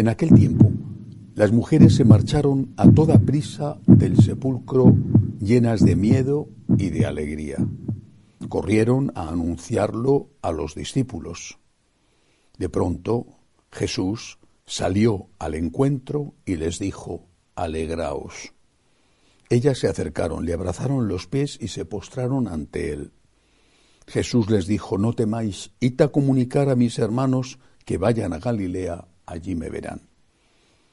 En aquel tiempo, las mujeres se marcharon a toda prisa del sepulcro llenas de miedo y de alegría. Corrieron a anunciarlo a los discípulos. De pronto Jesús salió al encuentro y les dijo, Alegraos. Ellas se acercaron, le abrazaron los pies y se postraron ante él. Jesús les dijo, No temáis, id a comunicar a mis hermanos que vayan a Galilea, allí me verán.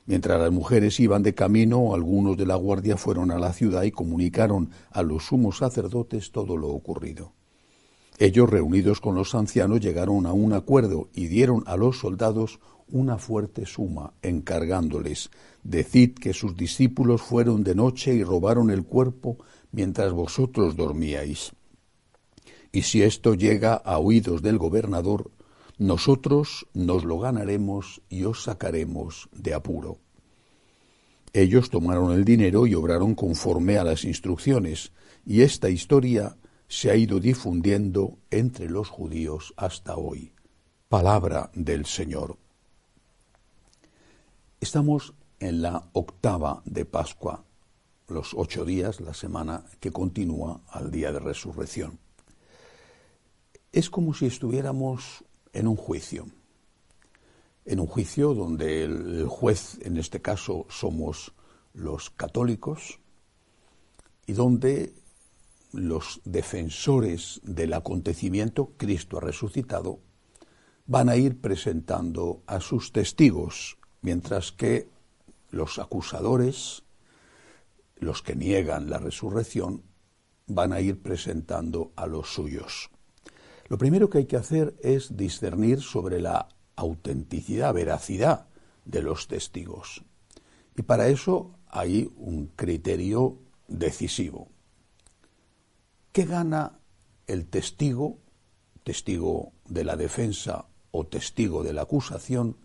Mientras las mujeres iban de camino, algunos de la guardia fueron a la ciudad y comunicaron a los sumos sacerdotes todo lo ocurrido. Ellos, reunidos con los ancianos, llegaron a un acuerdo y dieron a los soldados una fuerte suma, encargándoles, decid que sus discípulos fueron de noche y robaron el cuerpo mientras vosotros dormíais. Y si esto llega a oídos del gobernador, nosotros nos lo ganaremos y os sacaremos de apuro. Ellos tomaron el dinero y obraron conforme a las instrucciones, y esta historia se ha ido difundiendo entre los judíos hasta hoy. Palabra del Señor. Estamos en la octava de Pascua, los ocho días, la semana que continúa al día de resurrección. Es como si estuviéramos en un juicio, en un juicio donde el juez, en este caso, somos los católicos, y donde los defensores del acontecimiento, Cristo ha resucitado, van a ir presentando a sus testigos, mientras que los acusadores, los que niegan la resurrección, van a ir presentando a los suyos. Lo primero que hay que hacer es discernir sobre la autenticidad, veracidad de los testigos. Y para eso hay un criterio decisivo. ¿Qué gana el testigo, testigo de la defensa o testigo de la acusación?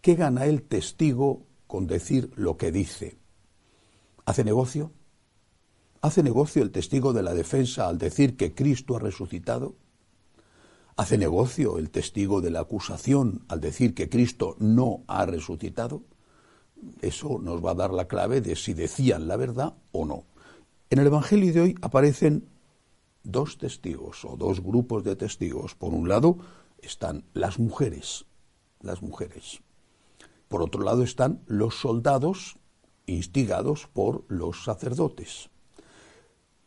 ¿Qué gana el testigo con decir lo que dice? ¿Hace negocio? ¿Hace negocio el testigo de la defensa al decir que Cristo ha resucitado? ¿Hace negocio el testigo de la acusación al decir que Cristo no ha resucitado? Eso nos va a dar la clave de si decían la verdad o no. En el Evangelio de hoy aparecen dos testigos o dos grupos de testigos. Por un lado están las mujeres, las mujeres. Por otro lado están los soldados instigados por los sacerdotes.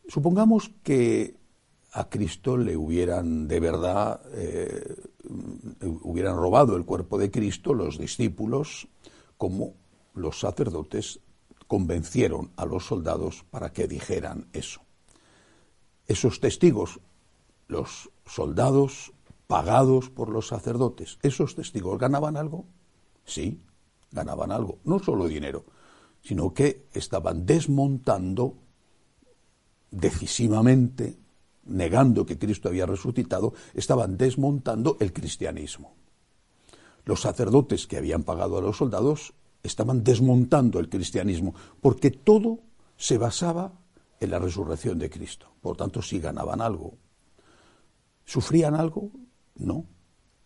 Supongamos que a Cristo le hubieran de verdad, eh, hubieran robado el cuerpo de Cristo los discípulos, como los sacerdotes convencieron a los soldados para que dijeran eso. Esos testigos, los soldados pagados por los sacerdotes, ¿esos testigos ganaban algo? Sí, ganaban algo, no solo dinero, sino que estaban desmontando decisivamente negando que Cristo había resucitado, estaban desmontando el cristianismo. Los sacerdotes que habían pagado a los soldados estaban desmontando el cristianismo, porque todo se basaba en la resurrección de Cristo. Por tanto, si ganaban algo. ¿Sufrían algo? No.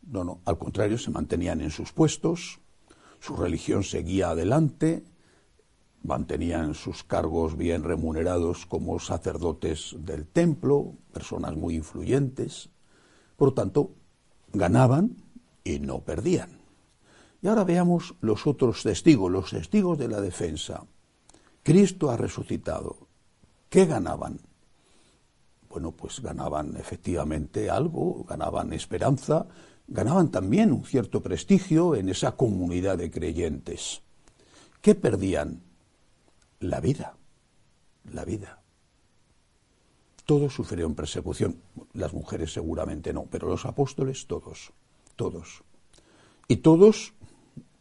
No, no. Al contrario, se mantenían en sus puestos, su religión seguía adelante, mantenían sus cargos bien remunerados como sacerdotes del templo, personas muy influyentes, por lo tanto, ganaban y no perdían. Y ahora veamos los otros testigos, los testigos de la defensa. Cristo ha resucitado. ¿Qué ganaban? Bueno, pues ganaban efectivamente algo, ganaban esperanza, ganaban también un cierto prestigio en esa comunidad de creyentes. ¿Qué perdían? La vida, la vida. Todos sufrieron persecución, las mujeres seguramente no, pero los apóstoles todos, todos. Y todos,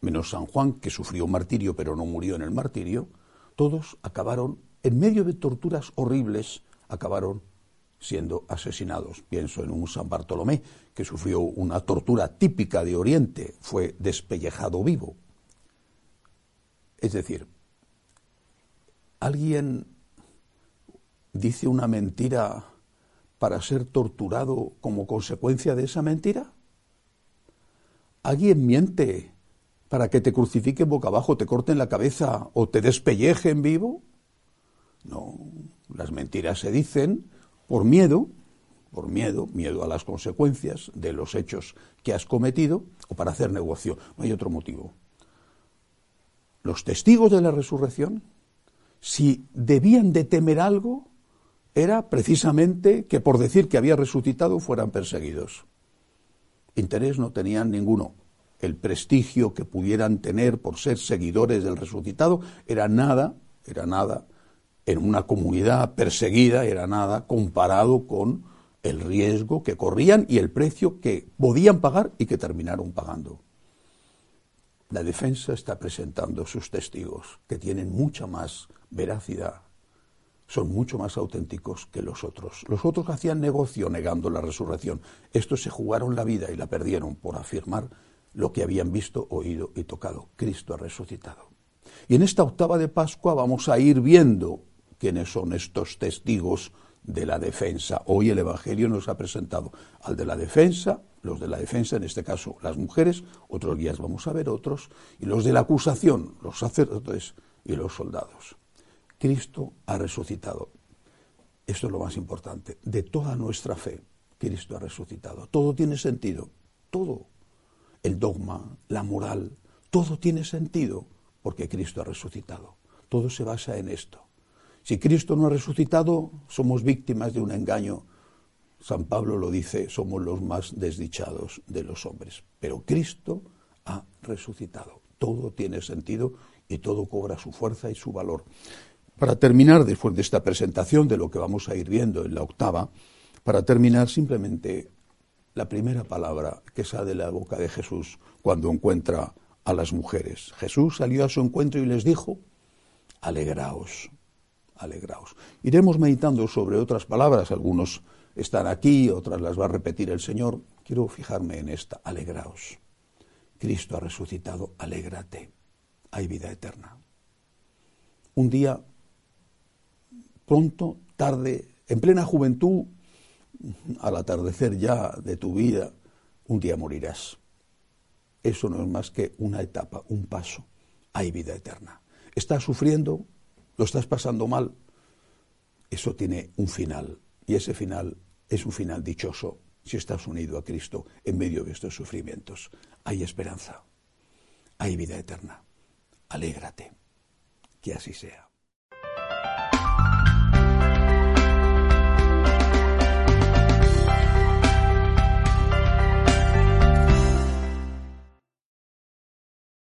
menos San Juan, que sufrió martirio pero no murió en el martirio, todos acabaron, en medio de torturas horribles, acabaron siendo asesinados. Pienso en un San Bartolomé que sufrió una tortura típica de Oriente, fue despellejado vivo. Es decir, ¿Alguien dice una mentira para ser torturado como consecuencia de esa mentira? ¿Alguien miente para que te crucifiquen boca abajo, te corten la cabeza o te despellejen vivo. No, las mentiras se dicen por miedo, por miedo, miedo a las consecuencias de los hechos que has cometido o para hacer negocio. No hay otro motivo. Los testigos de la resurrección, si debían de temer algo, era precisamente que por decir que había resucitado fueran perseguidos. Interés no tenían ninguno. El prestigio que pudieran tener por ser seguidores del resucitado era nada, era nada en una comunidad perseguida era nada comparado con el riesgo que corrían y el precio que podían pagar y que terminaron pagando. La defensa está presentando sus testigos, que tienen mucha más veracidad, son mucho más auténticos que los otros. Los otros hacían negocio negando la resurrección. Estos se jugaron la vida y la perdieron por afirmar lo que habían visto, oído y tocado. Cristo ha resucitado. Y en esta octava de Pascua vamos a ir viendo quiénes son estos testigos de la defensa. Hoy el Evangelio nos ha presentado al de la defensa, los de la defensa, en este caso las mujeres, otros días vamos a ver otros, y los de la acusación, los sacerdotes y los soldados. Cristo ha resucitado. Esto es lo más importante. De toda nuestra fe, Cristo ha resucitado. Todo tiene sentido. Todo. El dogma, la moral, todo tiene sentido porque Cristo ha resucitado. Todo se basa en esto. Si Cristo no ha resucitado, somos víctimas de un engaño. San Pablo lo dice, somos los más desdichados de los hombres. Pero Cristo ha resucitado. Todo tiene sentido y todo cobra su fuerza y su valor. Para terminar, después de esta presentación de lo que vamos a ir viendo en la octava, para terminar simplemente la primera palabra que sale de la boca de Jesús cuando encuentra a las mujeres. Jesús salió a su encuentro y les dijo, alegraos alegraos. Iremos meditando sobre otras palabras, algunos están aquí, otras las va a repetir el Señor. Quiero fijarme en esta, alegraos. Cristo ha resucitado, alégrate, hay vida eterna. Un día, pronto, tarde, en plena juventud, al atardecer ya de tu vida, un día morirás. Eso no es más que una etapa, un paso. Hay vida eterna. Estás sufriendo, lo estás pasando mal, eso tiene un final. Y ese final es un final dichoso si estás unido a Cristo en medio de estos sufrimientos. Hay esperanza, hay vida eterna. Alégrate, que así sea.